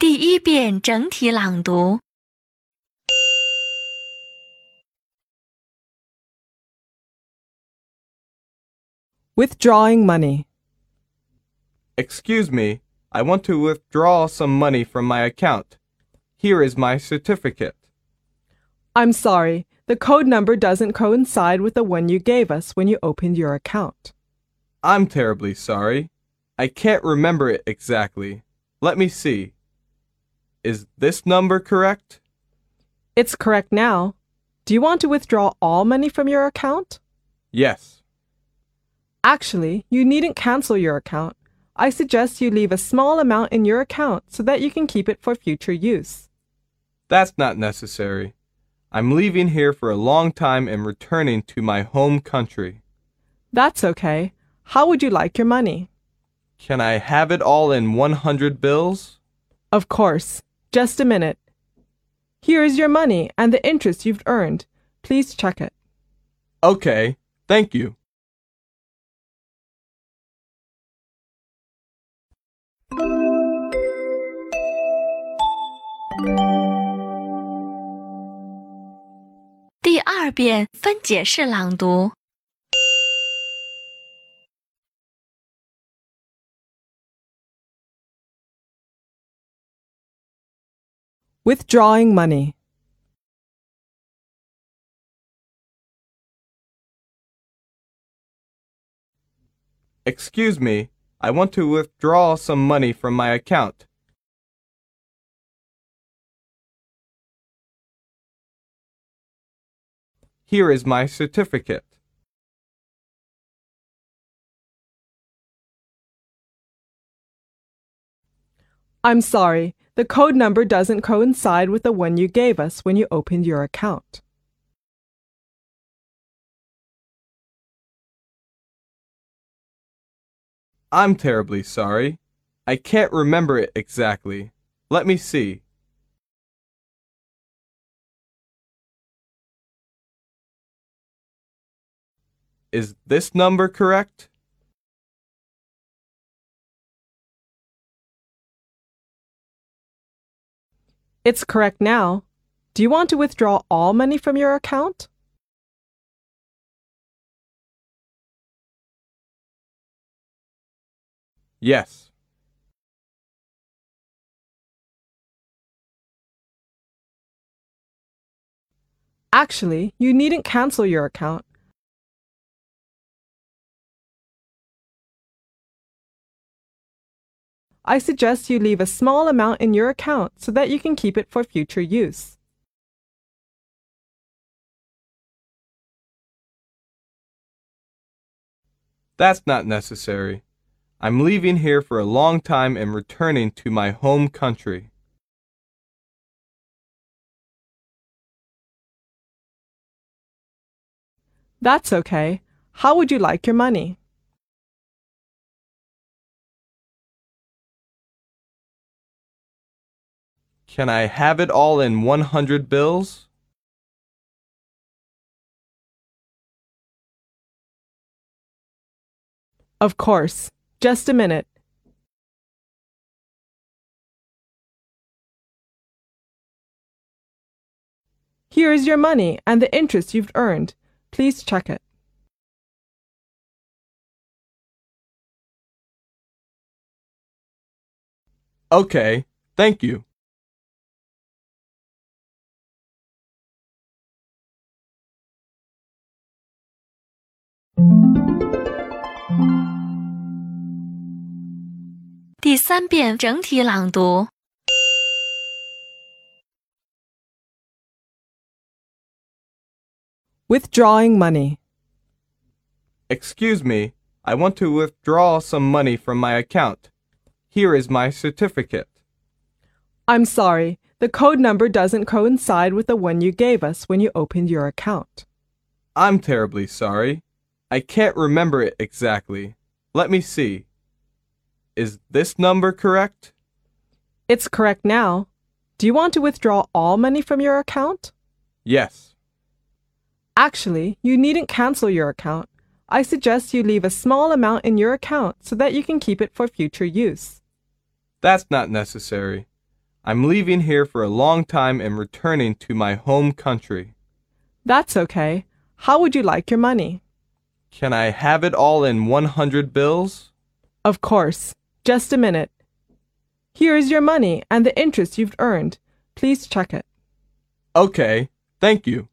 第一遍整体朗读。 Withdrawing money. Excuse me, I want to withdraw some money from my account. Here is my certificate. I'm sorry, the code number doesn't coincide with the one you gave us when you opened your account. I'm terribly sorry. I can't remember it exactly. Let me see. Is this number correct? It's correct now. Do you want to withdraw all money from your account? Yes. Actually, you needn't cancel your account. I suggest you leave a small amount in your account so that you can keep it for future use. That's not necessary. I'm leaving here for a long time and returning to my home country. That's okay. How would you like your money? Can I have it all in 100 bills? Of course. Just a minute. Here is your money and the interest you've earned. Please check it. Okay, thank you. Withdrawing money. Excuse me, I want to withdraw some money from my account. Here is my certificate. I'm sorry, the code number doesn't coincide with the one you gave us when you opened your account. I'm terribly sorry. I can't remember it exactly. Let me see. Is this number correct? It's correct now. Do you want to withdraw all money from your account? Yes. Actually, you needn't cancel your account. I suggest you leave a small amount in your account so that you can keep it for future use. That's not necessary. I'm leaving here for a long time and returning to my home country. That's okay. How would you like your money? Can I have it all in 100 bills? Of course. Just a minute. Here is your money and the interest you've earned. Please check it. Okay, thank you. 第三遍整体朗读。 Withdrawing money. Excuse me, I want to withdraw some money from my account. Here is my certificate. I'm sorry, the code number doesn't coincide with the one you gave us when you opened your account. I'm terribly sorry. I can't remember it exactly. Let me see. Is this number correct? It's correct now. Do you want to withdraw all money from your account? Yes. Actually, you needn't cancel your account. I suggest you leave a small amount in your account so that you can keep it for future use. That's not necessary. I'm leaving here for a long time and returning to my home country. That's okay. How would you like your money? Can I have it all in 100 bills? Of course. Just a minute. Here is your money and the interest you've earned. Please check it. Okay, thank you.